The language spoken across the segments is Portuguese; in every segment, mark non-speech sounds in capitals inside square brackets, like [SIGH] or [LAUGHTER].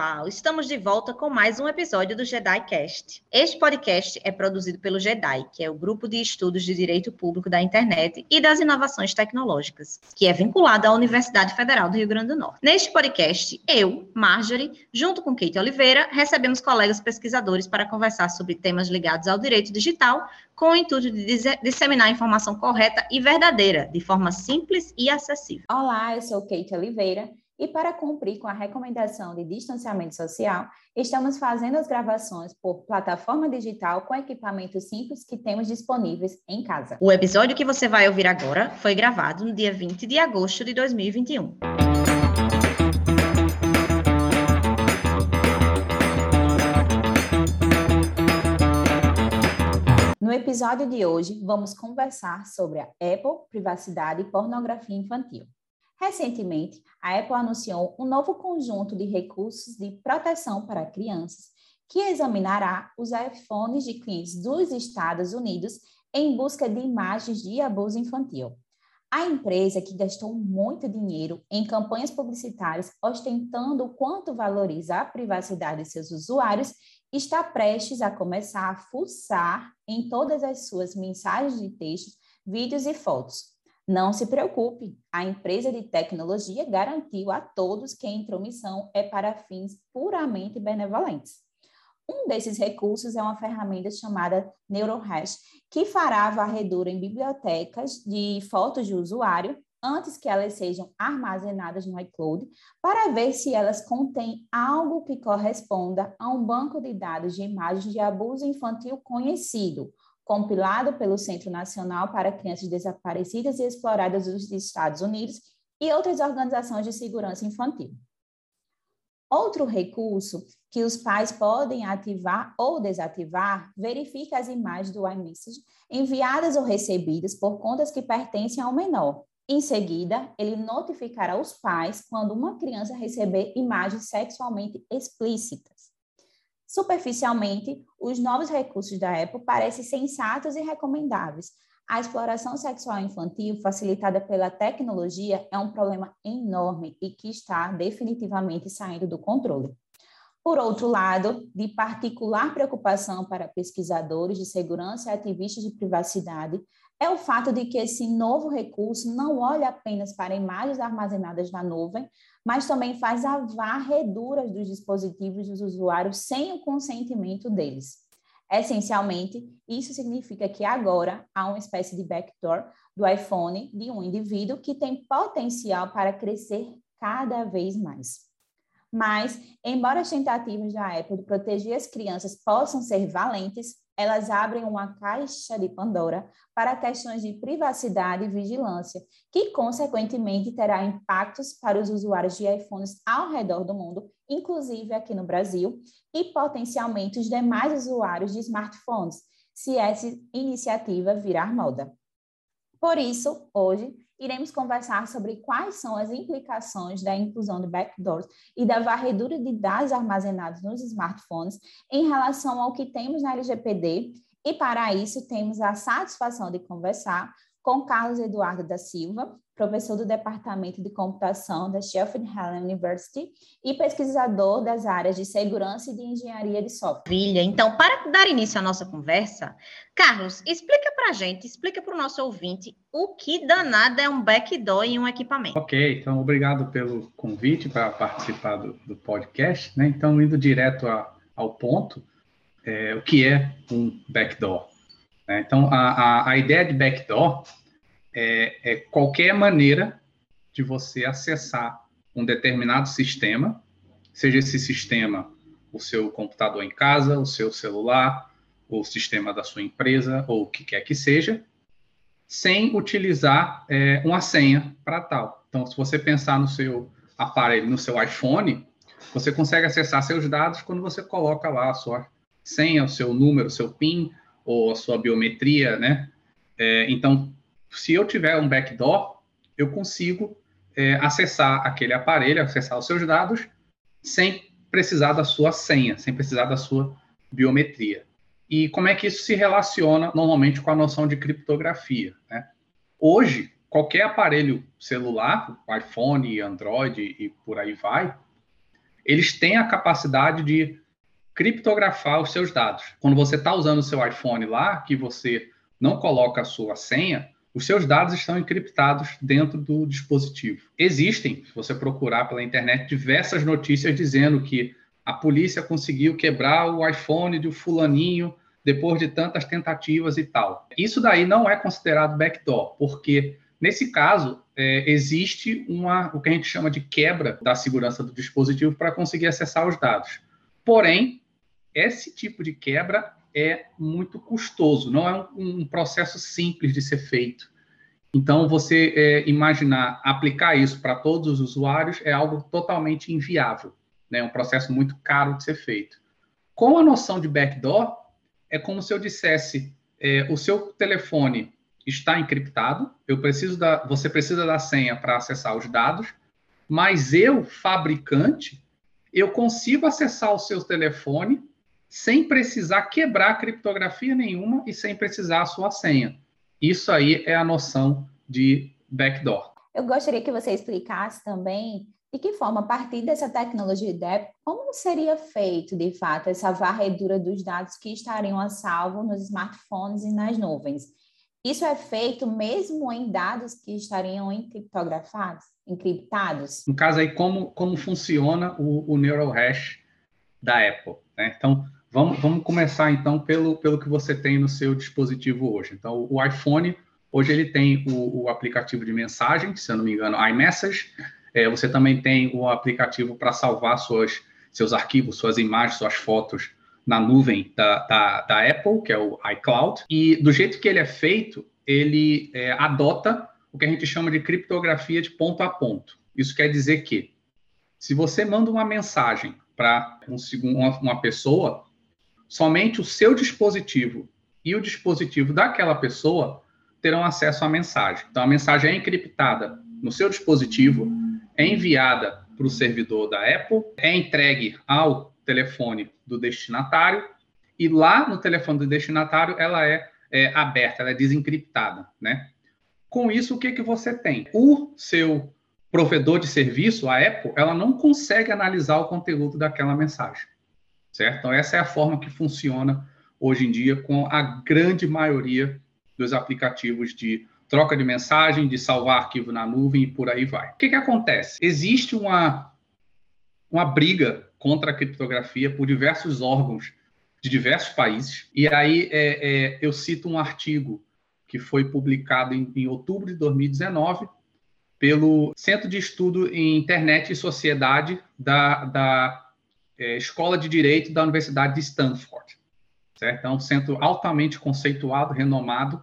pessoal! Estamos de volta com mais um episódio do JediCast. Este podcast é produzido pelo JEDI, que é o grupo de estudos de direito público da internet e das inovações tecnológicas, que é vinculado à Universidade Federal do Rio Grande do Norte. Neste podcast, eu, Marjorie, junto com Kate Oliveira, recebemos colegas pesquisadores para conversar sobre temas ligados ao direito digital, com o intuito de disseminar a informação correta e verdadeira, de forma simples e acessível. Olá, eu sou Kate Oliveira e para cumprir com a recomendação de distanciamento social, estamos fazendo as gravações por plataforma digital com equipamentos simples que temos disponíveis em casa. O episódio que você vai ouvir agora foi gravado no dia 20 de agosto de 2021. No episódio de hoje, vamos conversar sobre a Apple, privacidade e pornografia infantil. Recentemente, a Apple anunciou um novo conjunto de recursos de proteção para crianças que examinará os iPhones de clientes dos Estados Unidos em busca de imagens de abuso infantil. A empresa que gastou muito dinheiro em campanhas publicitárias ostentando o quanto valoriza a privacidade de seus usuários está prestes a começar a fuçar em todas as suas mensagens de texto, vídeos e fotos, não se preocupe, a empresa de tecnologia garantiu a todos que a intromissão é para fins puramente benevolentes. Um desses recursos é uma ferramenta chamada NeuroHash, que fará a varredura em bibliotecas de fotos de usuário antes que elas sejam armazenadas no iCloud, para ver se elas contêm algo que corresponda a um banco de dados de imagens de abuso infantil conhecido, compilado pelo Centro Nacional para Crianças Desaparecidas e Exploradas dos Estados Unidos e outras organizações de segurança infantil. Outro recurso que os pais podem ativar ou desativar verifica as imagens do iMessage enviadas ou recebidas por contas que pertencem ao menor. Em seguida, ele notificará os pais quando uma criança receber imagens sexualmente explícitas. Superficialmente, os novos recursos da Apple parecem sensatos e recomendáveis. A exploração sexual infantil facilitada pela tecnologia é um problema enorme e que está definitivamente saindo do controle. Por outro lado, de particular preocupação para pesquisadores de segurança e ativistas de privacidade é o fato de que esse novo recurso não olha apenas para imagens armazenadas na nuvem, mas também faz a varredura dos dispositivos dos usuários sem o consentimento deles. Essencialmente, isso significa que agora há uma espécie de backdoor do iPhone de um indivíduo que tem potencial para crescer cada vez mais. Mas, embora as tentativas da Apple de proteger as crianças possam ser valentes, elas abrem uma caixa de Pandora para questões de privacidade e vigilância, que, consequentemente, terá impactos para os usuários de iPhones ao redor do mundo, inclusive aqui no Brasil, e potencialmente os demais usuários de smartphones, se essa iniciativa virar moda. Por isso, hoje, iremos conversar sobre quais são as implicações da inclusão de backdoors e da varredura de dados armazenados nos smartphones em relação ao que temos na LGPD. E para isso, temos a satisfação de conversar com Carlos Eduardo da Silva, professor do Departamento de Computação da Sheffield Hallam University e pesquisador das áreas de segurança e de engenharia de software. Maravilha! Então, para dar início à nossa conversa, Carlos, explica para a gente, explica para o nosso ouvinte o que danada é um backdoor em um equipamento. Ok, então obrigado pelo convite para participar do, do, podcast. Né? Então, indo direto a, ao ponto, é, o que é um backdoor? Né? Então, a, a, a ideia de backdoor é, é qualquer maneira de você acessar um determinado sistema, seja esse sistema o seu computador em casa, o seu celular, o sistema da sua empresa, ou o que quer que seja, sem utilizar é, uma senha para tal. Então, se você pensar no seu aparelho, no seu iPhone, você consegue acessar seus dados quando você coloca lá a sua senha, o seu número, o seu PIN, ou a sua biometria, né? É, então, se eu tiver um backdoor, eu consigo é, acessar aquele aparelho, acessar os seus dados, sem precisar da sua senha, sem precisar da sua biometria. E como é que isso se relaciona normalmente com a noção de criptografia? Né? Hoje, qualquer aparelho celular, iPhone, Android e por aí vai, eles têm a capacidade de criptografar os seus dados. Quando você está usando o seu iPhone lá, que você não coloca a sua senha, os seus dados estão encriptados dentro do dispositivo. Existem, se você procurar pela internet, diversas notícias dizendo que a polícia conseguiu quebrar o iPhone do fulaninho depois de tantas tentativas e tal. Isso daí não é considerado backdoor, porque nesse caso é, existe uma o que a gente chama de quebra da segurança do dispositivo para conseguir acessar os dados. Porém, esse tipo de quebra é muito custoso, não é um, um processo simples de ser feito. Então, você é, imaginar aplicar isso para todos os usuários é algo totalmente inviável, né? É um processo muito caro de ser feito. Com a noção de backdoor, é como se eu dissesse: é, o seu telefone está encriptado, eu preciso da, você precisa da senha para acessar os dados, mas eu, fabricante, eu consigo acessar o seu telefone sem precisar quebrar criptografia nenhuma e sem precisar a sua senha. Isso aí é a noção de backdoor. Eu gostaria que você explicasse também de que forma, a partir dessa tecnologia de app, como seria feito, de fato, essa varredura dos dados que estariam a salvo nos smartphones e nas nuvens? Isso é feito mesmo em dados que estariam encriptografados, encriptados? No caso aí, como, como funciona o, o Neural Hash da Apple? Né? Então, Vamos, vamos começar então pelo, pelo que você tem no seu dispositivo hoje. Então, o iPhone, hoje ele tem o, o aplicativo de mensagem, se eu não me engano, iMessage. É, você também tem o aplicativo para salvar suas, seus arquivos, suas imagens, suas fotos na nuvem da, da, da, Apple, que é o iCloud. E do jeito que ele é feito, ele é, adota o que a gente chama de criptografia de ponto a ponto. Isso quer dizer que, se você manda uma mensagem para um, uma, uma pessoa, somente o seu dispositivo e o dispositivo daquela pessoa terão acesso à mensagem. Então, a mensagem é encriptada no seu dispositivo, é enviada para o servidor da Apple, é entregue ao telefone do destinatário e lá no telefone do destinatário ela é, é aberta, ela é desencriptada, né? Com isso, o que, que você tem? O seu provedor de serviço, a Apple, ela não consegue analisar o conteúdo daquela mensagem certo? Então, essa é a forma que funciona hoje em dia com a grande maioria dos aplicativos de troca de mensagem, de salvar arquivo na nuvem e por aí vai. O que, que acontece? Existe uma, uma briga contra a criptografia por diversos órgãos de diversos países, e aí é, é, eu cito um artigo que foi publicado em, em outubro de 2019 pelo Centro de Estudo em Internet e Sociedade da, da é, Escola de Direito da Universidade de Stanford. Certo? É um centro altamente conceituado, renomado.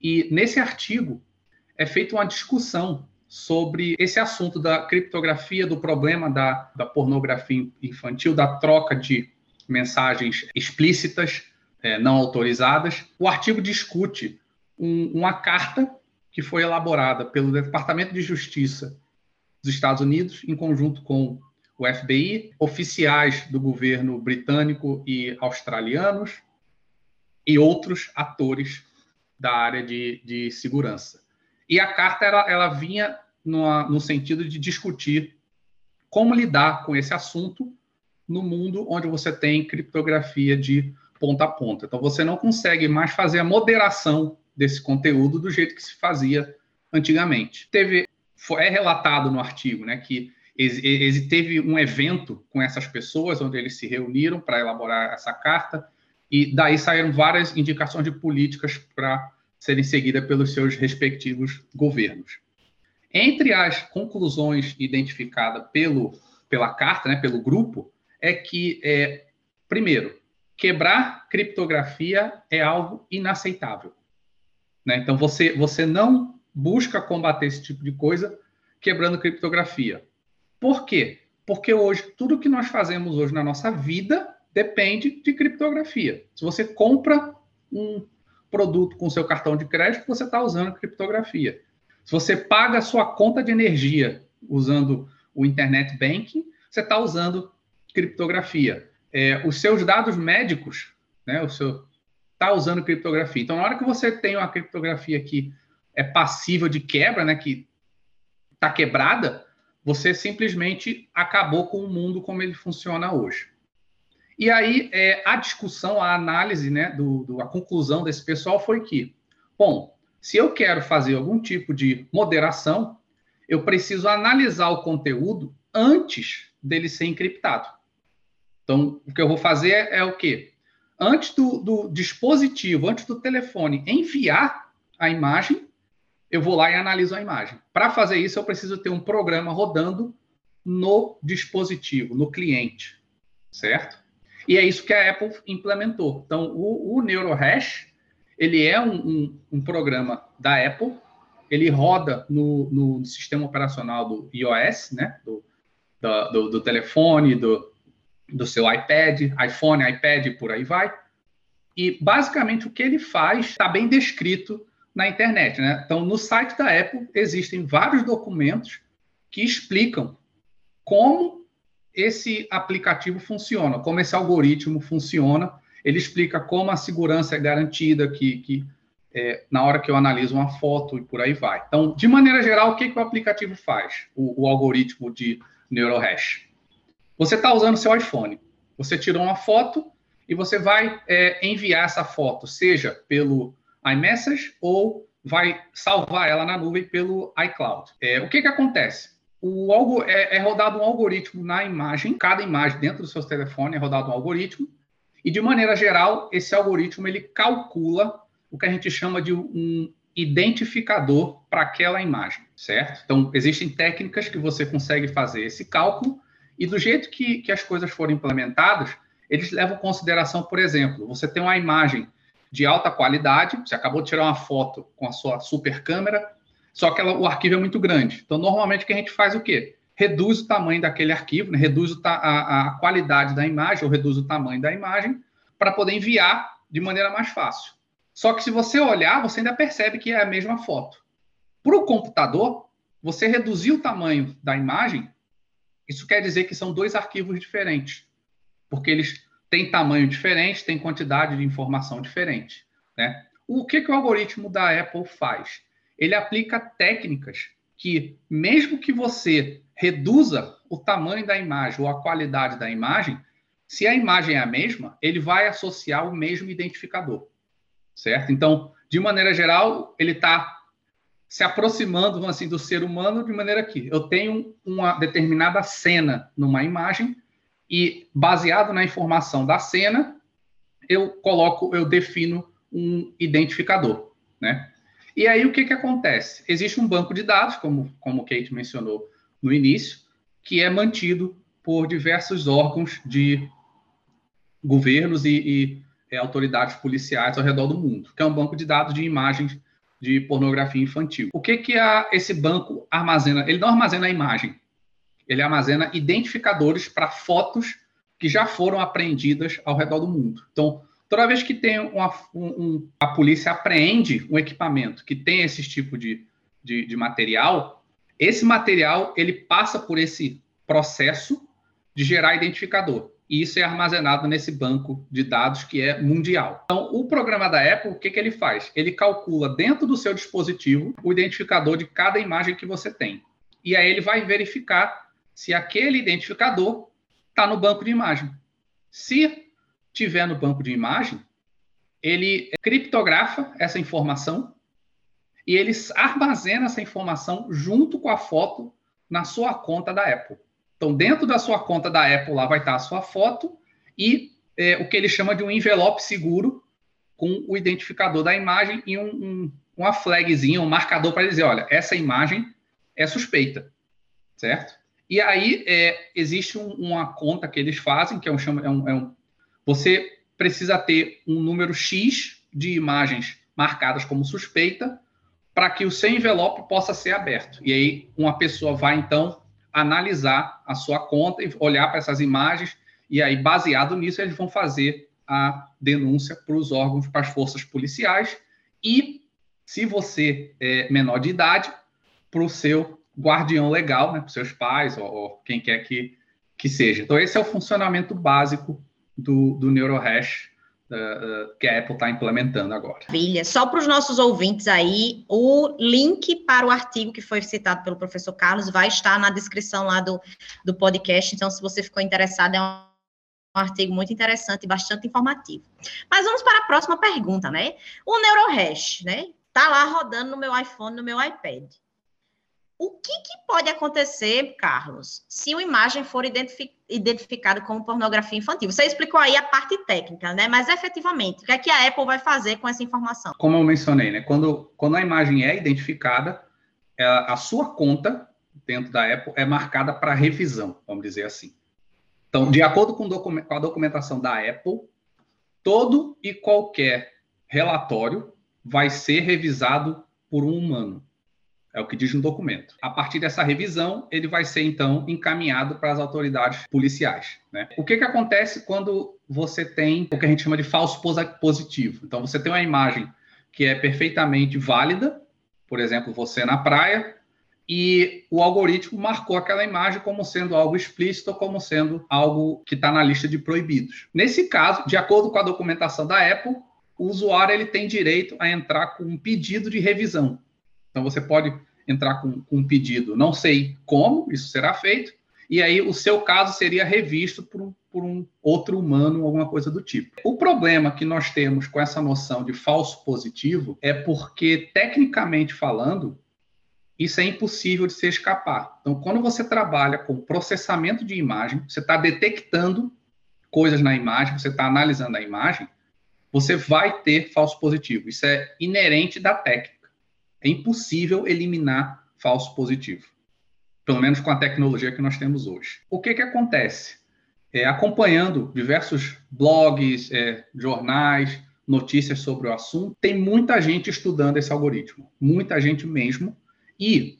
E nesse artigo é feita uma discussão sobre esse assunto da criptografia, do problema da, da pornografia infantil, da troca de mensagens explícitas, é, não autorizadas. O artigo discute um, uma carta que foi elaborada pelo Departamento de Justiça dos Estados Unidos, em conjunto com o FBI, oficiais do governo britânico e australianos e outros atores da área de, de segurança. E a carta ela, ela vinha numa, no sentido de discutir como lidar com esse assunto no mundo onde você tem criptografia de ponta a ponta. Então, você não consegue mais fazer a moderação desse conteúdo do jeito que se fazia antigamente. Teve, é relatado no artigo né, que teve um evento com essas pessoas, onde eles se reuniram para elaborar essa carta, e daí saíram várias indicações de políticas para serem seguidas pelos seus respectivos governos. Entre as conclusões identificadas pelo, pela carta, né, pelo grupo, é que, é, primeiro, quebrar criptografia é algo inaceitável. Né? Então, você, você não busca combater esse tipo de coisa quebrando criptografia. Por quê? Porque hoje, tudo que nós fazemos hoje na nossa vida depende de criptografia. Se você compra um produto com seu cartão de crédito, você está usando criptografia. Se você paga a sua conta de energia usando o Internet Banking, você está usando criptografia. É, os seus dados médicos, né, o seu está usando criptografia. Então, na hora que você tem uma criptografia que é passível de quebra, né, que está quebrada, você simplesmente acabou com o mundo como ele funciona hoje. E aí, é, a discussão, a análise, né, do, do, a conclusão desse pessoal foi que, bom, se eu quero fazer algum tipo de moderação, eu preciso analisar o conteúdo antes dele ser encriptado. Então, o que eu vou fazer é, é o quê? Antes do, do dispositivo, antes do telefone enviar a imagem, eu vou lá e analiso a imagem. Para fazer isso, eu preciso ter um programa rodando no dispositivo, no cliente, certo? E é isso que a Apple implementou. Então, o, o NeuroHash, ele é um, um, um, programa da Apple, ele roda no, no, sistema operacional do iOS, né? Do, do, do, do telefone, do, do seu iPad, iPhone, iPad, por aí vai. E, basicamente, o que ele faz está bem descrito na internet. Né? Então, no site da Apple existem vários documentos que explicam como esse aplicativo funciona, como esse algoritmo funciona. Ele explica como a segurança é garantida, que, que é, na hora que eu analiso uma foto e por aí vai. Então, de maneira geral, o que, que o aplicativo faz, o, o algoritmo de NeuroHash? Você está usando seu iPhone, você tirou uma foto e você vai é, enviar essa foto, seja pelo iMessage ou vai salvar ela na nuvem pelo iCloud. É, o que, que acontece? O algo, é, é, rodado um algoritmo na imagem, cada imagem dentro do seu telefone é rodado um algoritmo, e de maneira geral, esse algoritmo ele calcula o que a gente chama de um identificador para aquela imagem, certo? Então, existem técnicas que você consegue fazer esse cálculo, e do jeito que, que as coisas foram implementadas, eles levam em consideração, por exemplo, você tem uma imagem de alta qualidade. Você acabou de tirar uma foto com a sua super câmera, só que ela, o arquivo é muito grande. Então, normalmente, o que a gente faz é o quê? Reduz o tamanho daquele arquivo, né? reduz a, a, a qualidade da imagem, ou reduz o tamanho da imagem, para poder enviar de maneira mais fácil. Só que se você olhar, você ainda percebe que é a mesma foto. Para o computador, você reduzir o tamanho da imagem, isso quer dizer que são dois arquivos diferentes, porque eles tem tamanho diferente, tem quantidade de informação diferente. Né? O que, que o algoritmo da Apple faz? Ele aplica técnicas que, mesmo que você reduza o tamanho da imagem ou a qualidade da imagem, se a imagem é a mesma, ele vai associar o mesmo identificador, certo? Então, de maneira geral, ele está se aproximando assim do ser humano de maneira que eu tenho uma determinada cena numa imagem e baseado na informação da cena, eu coloco, eu defino um identificador, né? E aí o que que acontece? Existe um banco de dados, como como Kate mencionou no início, que é mantido por diversos órgãos de governos e, e é, autoridades policiais ao redor do mundo, que é um banco de dados de imagens de pornografia infantil. O que que a, esse banco armazena? Ele não armazena a imagem, ele armazena identificadores para fotos que já foram apreendidas ao redor do mundo. Então, toda vez que tem uma, um, a polícia apreende um equipamento que tem esse tipo de, de, de material, esse material ele passa por esse processo de gerar identificador. E isso é armazenado nesse banco de dados que é mundial. Então, o programa da Apple, o que, que ele faz? Ele calcula dentro do seu dispositivo o identificador de cada imagem que você tem. E aí ele vai verificar se aquele identificador está no banco de imagem. Se tiver no banco de imagem, ele criptografa essa informação e ele armazena essa informação junto com a foto na sua conta da Apple. Então, dentro da sua conta da Apple, lá vai estar a sua foto e é, o que ele chama de um envelope seguro com o identificador da imagem e um, um, uma flagzinha, um marcador para dizer, olha, essa imagem é suspeita, certo? E aí é, existe um, uma conta que eles fazem, que é um, é um, é um, Você precisa ter um número X de imagens marcadas como suspeita para que o seu envelope possa ser aberto. E aí uma pessoa vai, então, analisar a sua conta e olhar para essas imagens, e aí, baseado nisso, eles vão fazer a denúncia para os órgãos, para as forças policiais, e, se você é menor de idade, para o seu guardião legal, né, para seus pais ou, ou, quem quer que, que seja. Então, esse é o funcionamento básico do, do NeuroHash uh, que a Apple está implementando agora. Maravilha. Só para os nossos ouvintes aí, o link para o artigo que foi citado pelo professor Carlos vai estar na descrição lá do, do podcast. Então, se você ficou interessado, é um um artigo muito interessante e bastante informativo. Mas vamos para a próxima pergunta, né? O NeuroHash, né? Tá lá rodando no meu iPhone, no meu iPad. O que, que pode acontecer, Carlos, se uma imagem for identifi identificada como pornografia infantil? Você explicou aí a parte técnica, né? Mas efetivamente, o que é que a Apple vai fazer com essa informação? Como eu mencionei, né? Quando, quando a imagem é identificada, é, a sua conta dentro da Apple é marcada para revisão, vamos dizer assim. Então, de acordo com, com a documentação da Apple, todo e qualquer relatório vai ser revisado por um humano. É o que diz no documento. A partir dessa revisão, ele vai ser então encaminhado para as autoridades policiais. Né? O que, que acontece quando você tem o que a gente chama de falso positivo? Então, você tem uma imagem que é perfeitamente válida, por exemplo, você na praia, e o algoritmo marcou aquela imagem como sendo algo explícito, como sendo algo que está na lista de proibidos. Nesse caso, de acordo com a documentação da Apple, o usuário ele tem direito a entrar com um pedido de revisão. Então, você pode entrar com, com um pedido, não sei como isso será feito, e aí o seu caso seria revisto por um, por um outro humano, alguma coisa do tipo. O problema que nós temos com essa noção de falso positivo é porque, tecnicamente falando, isso é impossível de se escapar. Então, quando você trabalha com processamento de imagem, você está detectando coisas na imagem, você está analisando a imagem, você vai ter falso positivo. Isso é inerente da técnica. É impossível eliminar falso positivo, pelo menos com a tecnologia que nós temos hoje. O que, que acontece? É, acompanhando diversos blogs, é, jornais, notícias sobre o assunto, tem muita gente estudando esse algoritmo, muita gente mesmo. E,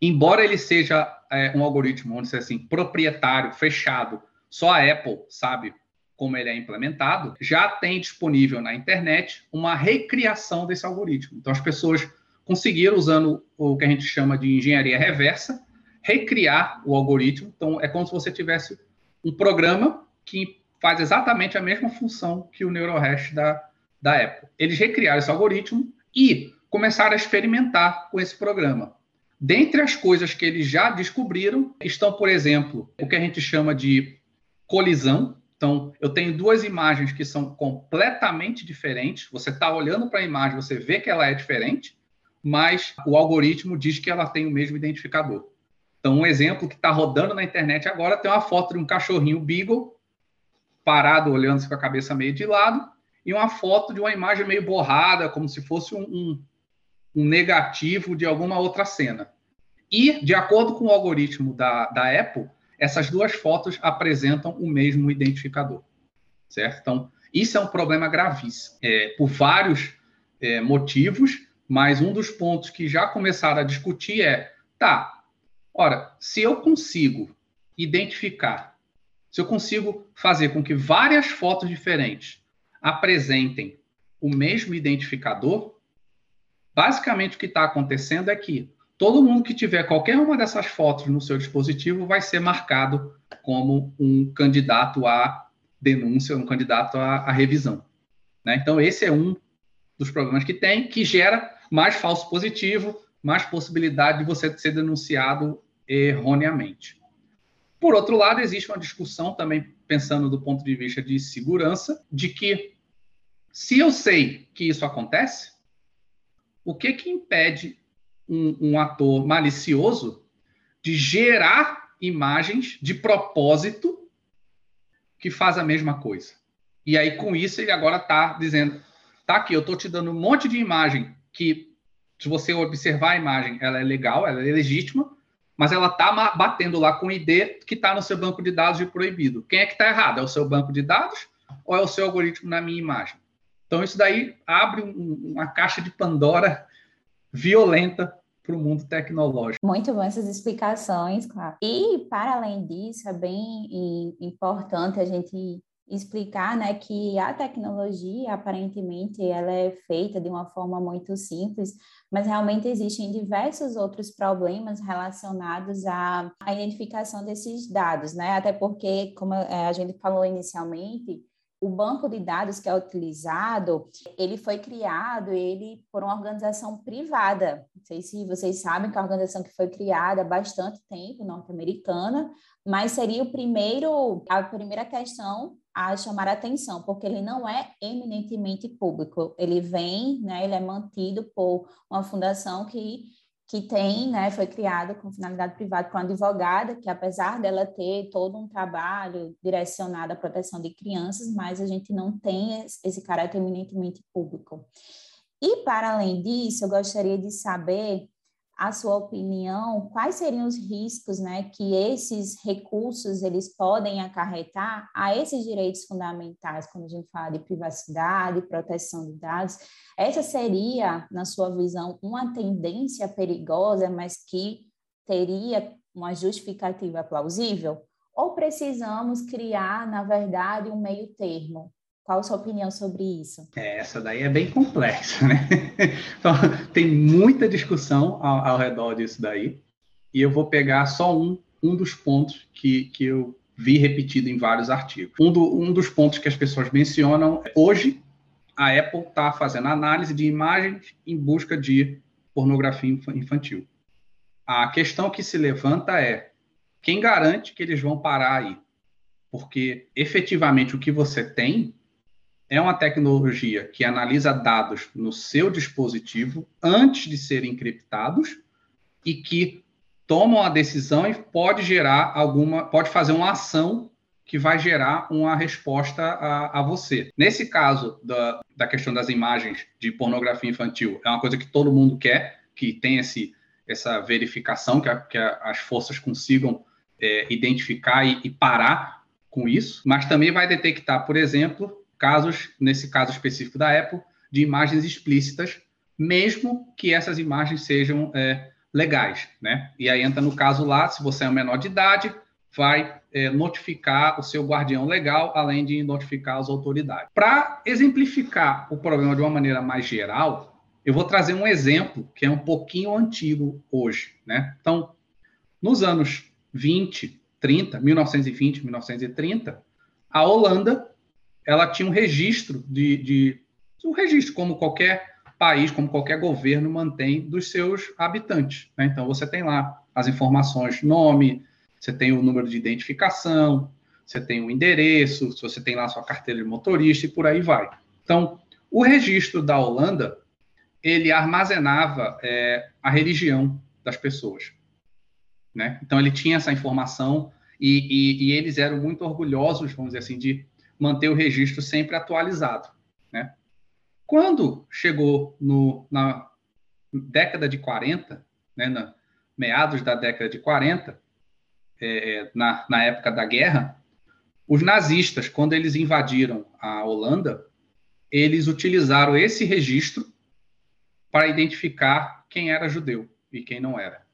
embora ele seja é, um algoritmo, vamos dizer assim, proprietário, fechado, só a Apple sabe como ele é implementado, já tem disponível na internet uma recriação desse algoritmo. Então, as pessoas conseguiram, usando o que a gente chama de engenharia reversa, recriar o algoritmo. Então, é como se você tivesse um programa que faz exatamente a mesma função que o NeuroHash da, da Apple. Eles recriaram esse algoritmo e começaram a experimentar com esse programa. Dentre as coisas que eles já descobriram estão, por exemplo, o que a gente chama de colisão. Então, eu tenho duas imagens que são completamente diferentes. Você está olhando para a imagem, você vê que ela é diferente, mas o algoritmo diz que ela tem o mesmo identificador. Então, um exemplo que está rodando na internet agora tem uma foto de um cachorrinho beagle parado, olhando-se com a cabeça meio de lado, e uma foto de uma imagem meio borrada, como se fosse um, um, um negativo de alguma outra cena. E, de acordo com o algoritmo da, da Apple, essas duas fotos apresentam o mesmo identificador, certo? Então, isso é um problema gravíssimo, é, por vários é, motivos, mas um dos pontos que já começaram a discutir é: tá, ora, se eu consigo identificar, se eu consigo fazer com que várias fotos diferentes apresentem o mesmo identificador, basicamente o que está acontecendo é que todo mundo que tiver qualquer uma dessas fotos no seu dispositivo vai ser marcado como um candidato à denúncia, um candidato à, à revisão. Né? Então, esse é um dos problemas que tem, que gera mais falso positivo, mais possibilidade de você ser denunciado erroneamente. Por outro lado, existe uma discussão também pensando do ponto de vista de segurança, de que se eu sei que isso acontece, o que que impede um, um ator malicioso de gerar imagens de propósito que faz a mesma coisa? E aí, com isso, ele agora está dizendo: tá aqui, eu estou te dando um monte de imagem que, se você observar a imagem, ela é legal, ela é legítima, mas ela está batendo lá com o ID que está no seu banco de dados de proibido. Quem é que está errado? É o seu banco de dados ou é o seu algoritmo na minha imagem? Então, isso daí abre um, uma caixa de Pandora violenta para o mundo tecnológico. Muito bom essas explicações, claro. E, para além disso, é bem importante a gente explicar né, que a tecnologia, aparentemente, ela é feita de uma forma muito simples, mas realmente existem diversos outros problemas relacionados à, à identificação desses dados, né? Até porque, como é, a gente falou inicialmente, o banco de dados que é utilizado, ele foi criado ele por uma organização privada. Não sei se vocês sabem que é organização que foi criada há bastante tempo, norte-americana, mas seria o primeiro, a primeira questão a chamar a atenção, porque ele não é eminentemente público. Ele vem, né, ele é mantido por uma fundação que que tem, né, foi criada com finalidade privada por uma advogada, que apesar dela ter todo um trabalho direcionado à proteção de crianças, mas a gente não tem esse caráter eminentemente público. E, para além disso, eu gostaria de saber a sua opinião, quais seriam os riscos né, que esses recursos eles podem acarretar a esses direitos fundamentais, quando a gente fala de privacidade, proteção de dados? Essa seria, na sua visão, uma tendência perigosa, mas que teria uma justificativa plausível? Ou precisamos criar, na verdade, um meio termo, qual a sua opinião sobre isso? É, essa daí é bem complexa, né? [LAUGHS] Então, tem muita discussão ao, ao, redor disso daí, e eu vou pegar só um, um dos pontos que, que eu vi repetido em vários artigos. Um, do, um dos pontos que as pessoas mencionam, hoje, a Apple está fazendo análise de imagens em busca de pornografia infantil. A questão que se levanta é, quem garante que eles vão parar aí? Porque, efetivamente, o que você tem é uma tecnologia que analisa dados no seu dispositivo antes de serem encriptados e que toma a decisão e pode gerar alguma, pode fazer uma ação que vai gerar uma resposta a, a você. Nesse caso da, da questão das imagens de pornografia infantil, é uma coisa que todo mundo quer, que tem esse, essa verificação, que, a, que a, as forças consigam é, identificar e, e parar com isso, mas também vai detectar, por exemplo, casos, nesse caso específico da Apple, de imagens explícitas, mesmo que essas imagens sejam é, legais, né? E aí entra no caso lá, se você é um menor de idade, vai é, notificar o seu guardião legal, além de notificar as autoridades. Para exemplificar o problema de uma maneira mais geral, eu vou trazer um exemplo que é um pouquinho antigo hoje, né? Então, nos anos 20, 30, 1920, 1930, a Holanda ela tinha um registro de, de um registro como qualquer país, como qualquer governo mantém dos seus habitantes. Né? Então você tem lá as informações, nome, você tem o número de identificação, você tem o endereço, se você tem lá sua carteira de motorista e por aí vai. Então o registro da Holanda ele armazenava é, a religião das pessoas. Né? Então ele tinha essa informação e, e, e, eles eram muito orgulhosos, vamos dizer assim, de manter o registro sempre atualizado. Né? Quando chegou no, na década de 40, né, na, meados da década de 40, é, na, na época da guerra, os nazistas, quando eles invadiram a Holanda, eles utilizaram esse registro para identificar quem era judeu e quem não era.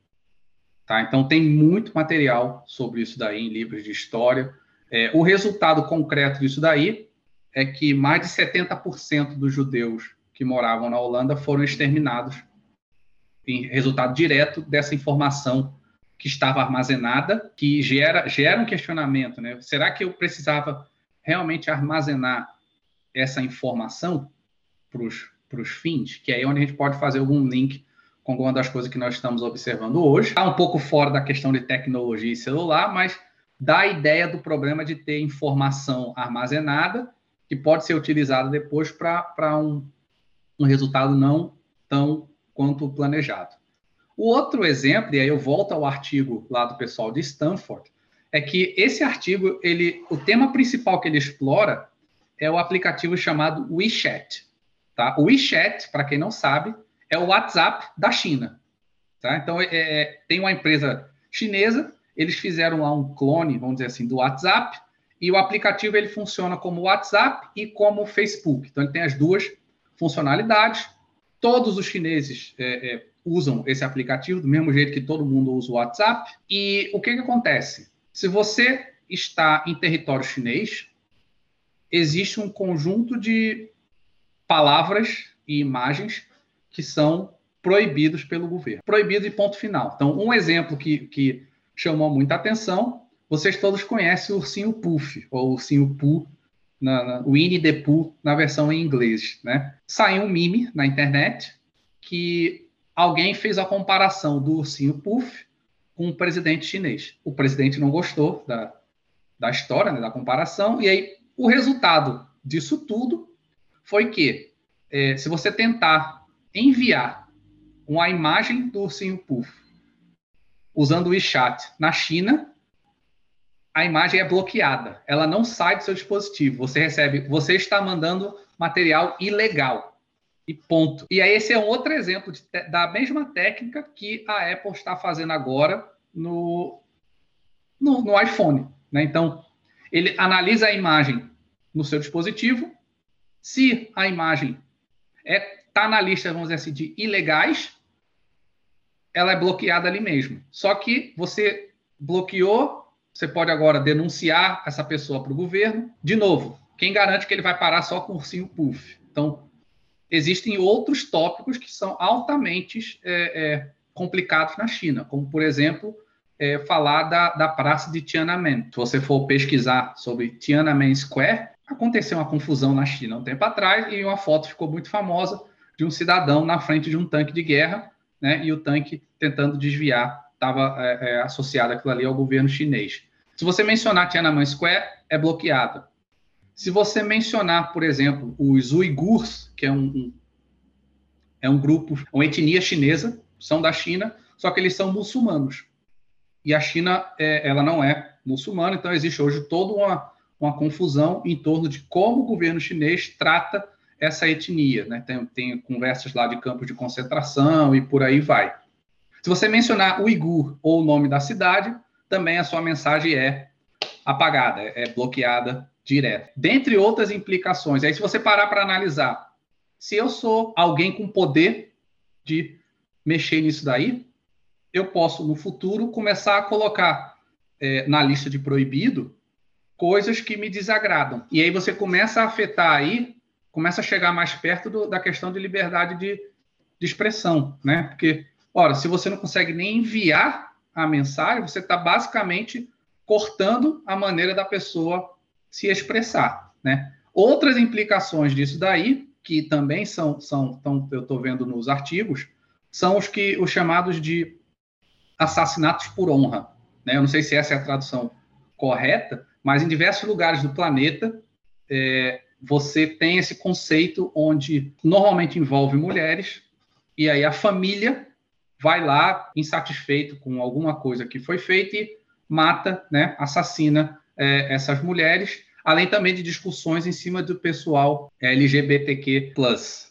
Tá? Então, tem muito material sobre isso daí em livros de história. É, o resultado concreto disso daí é que mais de 70% dos judeus que moravam na Holanda foram exterminados em resultado direto dessa informação que estava armazenada, que gera, gera um questionamento, né? Será que eu precisava realmente armazenar essa informação para os fins? Que é aí onde a gente pode fazer algum link com alguma das coisas que nós estamos observando hoje. Está um pouco fora da questão de tecnologia e celular, mas dá a ideia do problema de ter informação armazenada que pode ser utilizada depois para um, um resultado não tão quanto planejado. O outro exemplo, e aí eu volto ao artigo lá do pessoal de Stanford, é que esse artigo, ele, o tema principal que ele explora é o aplicativo chamado WeChat. Tá? O WeChat, para quem não sabe, é o WhatsApp da China. Tá? Então, é, é tem uma empresa chinesa eles fizeram lá um clone, vamos dizer assim, do WhatsApp, e o aplicativo ele funciona como WhatsApp e como Facebook. Então ele tem as duas funcionalidades. Todos os chineses é, é, usam esse aplicativo do mesmo jeito que todo mundo usa o WhatsApp. E o que, que acontece? Se você está em território chinês, existe um conjunto de palavras e imagens que são proibidos pelo governo. Proibido e ponto final. Então, um exemplo que, que chamou muita atenção. Vocês todos conhecem o ursinho Puff, ou ursinho Pooh, na, na, Winnie the Pooh na versão em inglês, né? Saiu um meme na internet que alguém fez a comparação do ursinho Puff com o presidente chinês. O presidente não gostou da, da história, né, da comparação, e aí o resultado disso tudo foi que, é, se você tentar enviar uma imagem do ursinho Puff usando o WeChat na China, a imagem é bloqueada. Ela não sai do seu dispositivo. Você recebe, você está mandando material ilegal. E ponto. E aí esse é um outro exemplo de, da mesma técnica que a Apple está fazendo agora no, no, no iPhone. Né? Então, ele analisa a imagem no seu dispositivo. Se a imagem está é, tá na lista, vamos dizer assim, de ilegais, ela é bloqueada ali mesmo. Só que você bloqueou, você pode agora denunciar essa pessoa para o governo. De novo, quem garante que ele vai parar só com o ursinho puff? Então, existem outros tópicos que são altamente é, é, complicados na China, como, por exemplo, é, falar da, da praça de Tiananmen. Se você for pesquisar sobre Tiananmen Square, aconteceu uma confusão na China um tempo atrás e uma foto ficou muito famosa de um cidadão na frente de um tanque de guerra, né, e o tanque tentando desviar, estava é, é, associado aquilo ali ao governo chinês. Se você mencionar Tiananmen Square, é bloqueado. Se você mencionar, por exemplo, os uigurs, que é um, um é um grupo, uma etnia chinesa, são da China, só que eles são muçulmanos. E a China, é, ela não é muçulmana, então existe hoje toda uma, uma confusão em torno de como o governo chinês trata essa etnia. Né? Tem, tem conversas lá de campos de concentração e por aí vai. Se você mencionar Uigur ou o nome da cidade, também a sua mensagem é apagada, é bloqueada direto. Dentre outras implicações, aí se você parar para analisar, se eu sou alguém com poder de mexer nisso daí, eu posso no futuro começar a colocar é, na lista de proibido coisas que me desagradam. E aí você começa a afetar aí começa a chegar mais perto do, da questão de liberdade de, de expressão, né? Porque, ora, se você não consegue nem enviar a mensagem, você está basicamente cortando a maneira da pessoa se expressar, né? Outras implicações disso daí, que também são, são tão, eu estou vendo nos artigos, são os que os chamados de assassinatos por honra. Né? Eu não sei se essa é a tradução correta, mas em diversos lugares do planeta é, você tem esse conceito onde normalmente envolve mulheres, e aí a família vai lá insatisfeito com alguma coisa que foi feita e mata, né, assassina é, essas mulheres, além também de discussões em cima do pessoal LGBTQ+.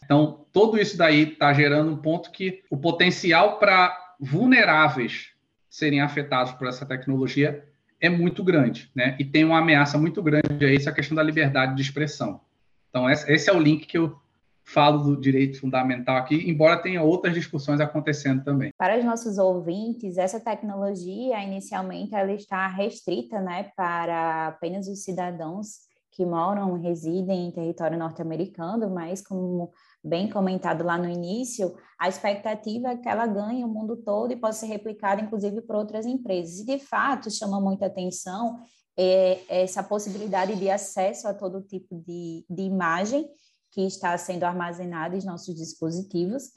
Então, tudo isso daí está gerando um ponto que o potencial para vulneráveis serem afetados por essa tecnologia é muito grande, né? E tem uma ameaça muito grande a essa questão da liberdade de expressão. Então, esse é o link que eu falo do direito fundamental aqui, embora tenha outras discussões acontecendo também. Para os nossos ouvintes, essa tecnologia, inicialmente, ela está restrita né, para apenas os cidadãos que moram, residem em território norte-americano, mas como bem comentado lá no início, a expectativa é que ela ganhe o mundo todo e possa ser replicada, inclusive, por outras empresas. E, de fato, chama muita atenção é, essa possibilidade de acesso a todo tipo de, de imagem que está sendo armazenada em nossos dispositivos,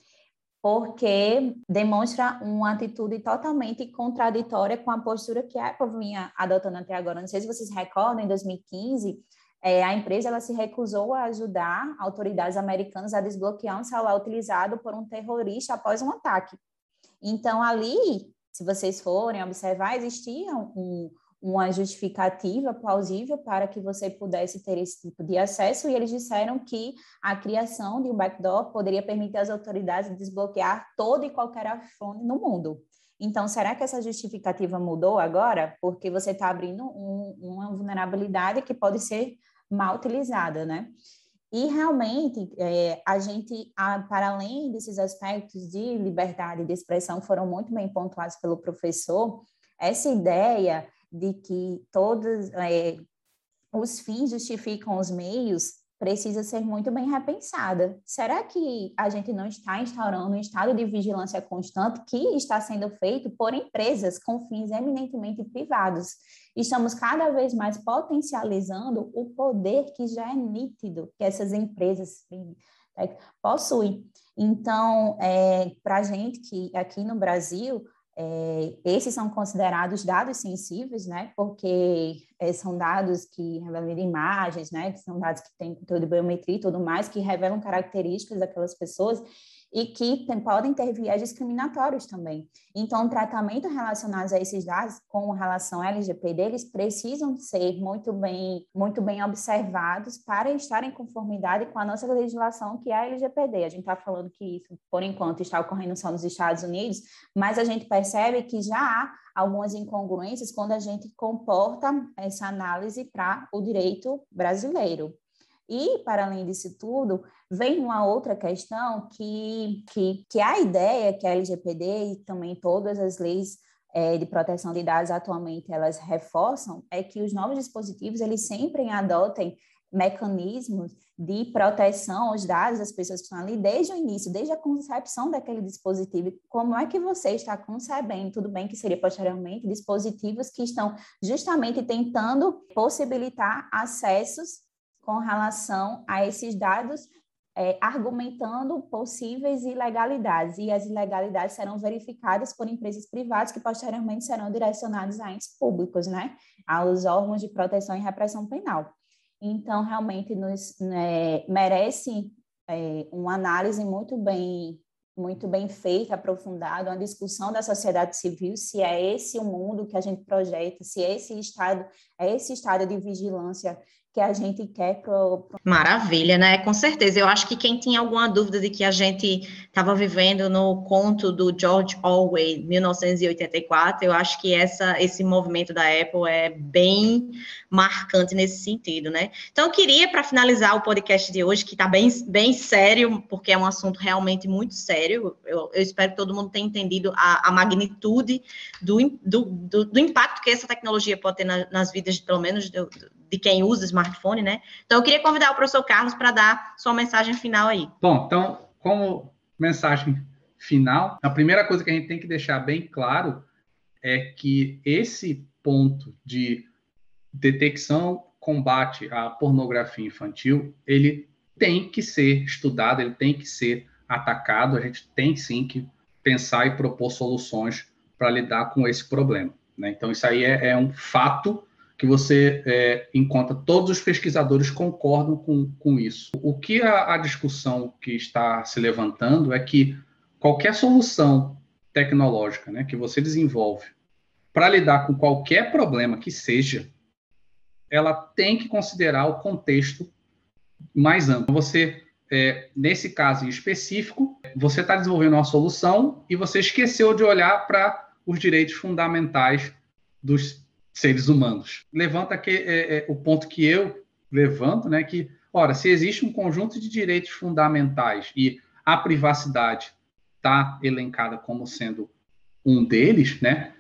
porque demonstra uma atitude totalmente contraditória com a postura que a Apple vinha adotando até agora. Não sei se vocês recordam, em 2015, é, a empresa ela se recusou a ajudar autoridades americanas a desbloquear um celular utilizado por um terrorista após um ataque. Então, ali, se vocês forem observar, existia um, uma justificativa plausível para que você pudesse ter esse tipo de acesso, e eles disseram que a criação de um backdoor poderia permitir às autoridades desbloquear todo e qualquer iPhone no mundo. Então, será que essa justificativa mudou agora? Porque você está abrindo um, uma vulnerabilidade que pode ser mal utilizada, né? E realmente, é, a gente, a, para além desses aspectos de liberdade de expressão, foram muito bem pontuados pelo professor, essa ideia de que todos é, os fins justificam os meios, precisa ser muito bem repensada. Será que a gente não está instaurando um estado de vigilância constante que está sendo feito por empresas com fins eminentemente privados? Estamos cada vez mais potencializando o poder que já é nítido que essas empresas né, possuem. Então, é, para a gente que aqui no Brasil, é, esses são considerados dados sensíveis, né? Porque é, são dados que revelam imagens, né? São dados que têm conteúdo biometria e tudo mais, que revelam características daquelas pessoas e que tem, podem ter viés discriminatórios também. Então, o tratamento a esses dados com relação à LGPD, eles precisam ser muito bem, muito bem observados para estar em conformidade com a nossa legislação, que é a LGPD. A gente está falando que isso, por enquanto, está ocorrendo só nos Estados Unidos, mas a gente percebe que já há algumas incongruências quando a gente comporta essa análise para o direito brasileiro. E, para além disso tudo, vem uma outra questão que, que, que a ideia que a LGPD e também todas as leis é, de proteção de dados atualmente elas reforçam é que os novos dispositivos eles sempre adotem mecanismos de proteção aos dados das pessoas que estão ali desde o início, desde a concepção daquele dispositivo. Como é que você está concebendo? Tudo bem que seria posteriormente dispositivos que estão justamente tentando possibilitar acessos com relação a esses dados, é, argumentando possíveis ilegalidades, e as ilegalidades serão verificadas por empresas privadas que posteriormente serão direcionadas a entes públicos, né, aos órgãos de proteção e repressão penal. Então, realmente, nos né, merece é, uma análise muito bem muito bem feita, aprofundada, uma discussão da sociedade civil, se é esse o mundo que a gente projeta, se é esse estado, é esse estado de vigilância que a gente quer pro. Maravilha, né? Com certeza. Eu acho que quem tinha alguma dúvida de que a gente estava vivendo no conto do George Orwell, 1984, eu acho que essa, esse movimento da Apple é bem marcante nesse sentido, né? Então, eu queria, para finalizar o podcast de hoje, que está bem, bem sério, porque é um assunto realmente muito sério, eu, eu espero que todo mundo tenha entendido a, a magnitude do, do, do, do, impacto que essa tecnologia pode ter na, nas vidas, pelo menos, do, de quem usa smartphone, né? Então, eu queria convidar o professor Carlos para dar sua mensagem final aí. Bom, então, como mensagem final, a primeira coisa que a gente tem que deixar bem claro é que esse ponto de detecção, combate à pornografia infantil, ele tem que ser estudado, ele tem que ser atacado, a gente tem sim que pensar e propor soluções para lidar com esse problema. Né? Então, isso aí é, é um fato que você é, encontra, todos os pesquisadores concordam com, com isso. O que a, a discussão que está se levantando é que qualquer solução tecnológica né, que você desenvolve para lidar com qualquer problema que seja, ela tem que considerar o contexto mais amplo. Você, é, nesse caso em específico, você está desenvolvendo uma solução e você esqueceu de olhar para os direitos fundamentais dos seres humanos. Levanta que, é, é, o ponto que eu levanto, né, que, ora, se existe um conjunto de direitos fundamentais e a privacidade está elencada como sendo um deles, né,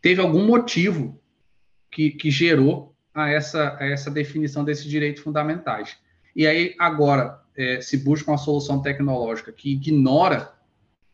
teve algum motivo que, que gerou a essa, a essa definição desses direitos fundamentais. E aí, agora, é, se busca uma solução tecnológica que ignora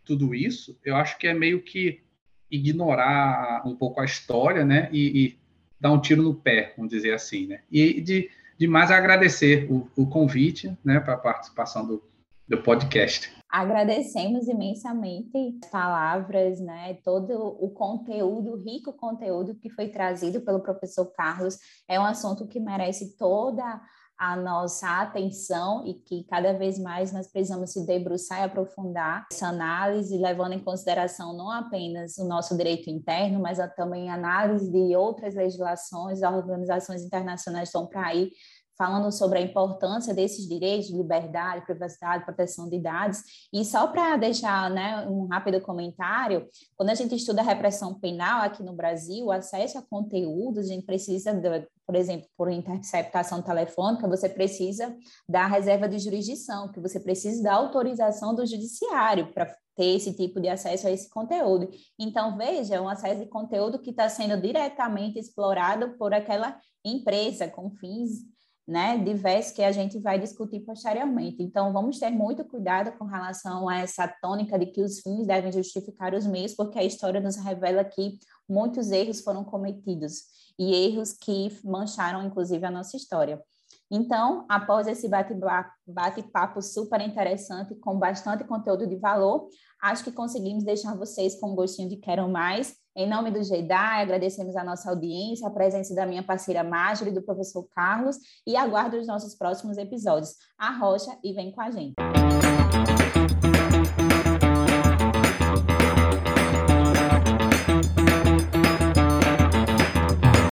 tudo isso, eu acho que é meio que ignorar um pouco a história, né? E, e dar um tiro no pé, vamos dizer assim, né? E de, de mais agradecer o, o convite, né, para a participação do, do podcast. Agradecemos imensamente as palavras, né, todo o conteúdo, o rico conteúdo que foi trazido pelo professor Carlos. É um assunto que merece toda a nossa atenção e que cada vez mais nós precisamos se debruçar e aprofundar essa análise, levando em consideração não apenas o nosso direito interno, mas também análise de outras legislações, organizações internacionais estão para aí falando sobre a importância desses direitos de liberdade, privacidade, proteção de dados. E só para deixar né, um rápido comentário, quando a gente estuda a repressão penal aqui no Brasil, acesso a conteúdos, a gente precisa, de, por exemplo, por interceptação telefônica, você precisa da reserva de jurisdição, que você precisa da autorização do judiciário para ter esse tipo de acesso a esse conteúdo. Então, veja, é um acesso de conteúdo que está sendo diretamente explorado por aquela empresa com fins né, diversos que a gente vai discutir posteriormente. Então, vamos ter muito cuidado com relação a essa tônica de que os fins devem justificar os meios, porque a história nos revela que muitos erros foram cometidos e erros que mancharam, inclusive, a nossa história. Então, após esse bate-papo super interessante, com bastante conteúdo de valor, acho que conseguimos deixar vocês com um gostinho de quero mais. Em nome do GEDAI, agradecemos a nossa audiência, a presença da minha parceira Marjorie do professor Carlos, e aguardo os nossos próximos episódios. Arrocha e vem com a gente.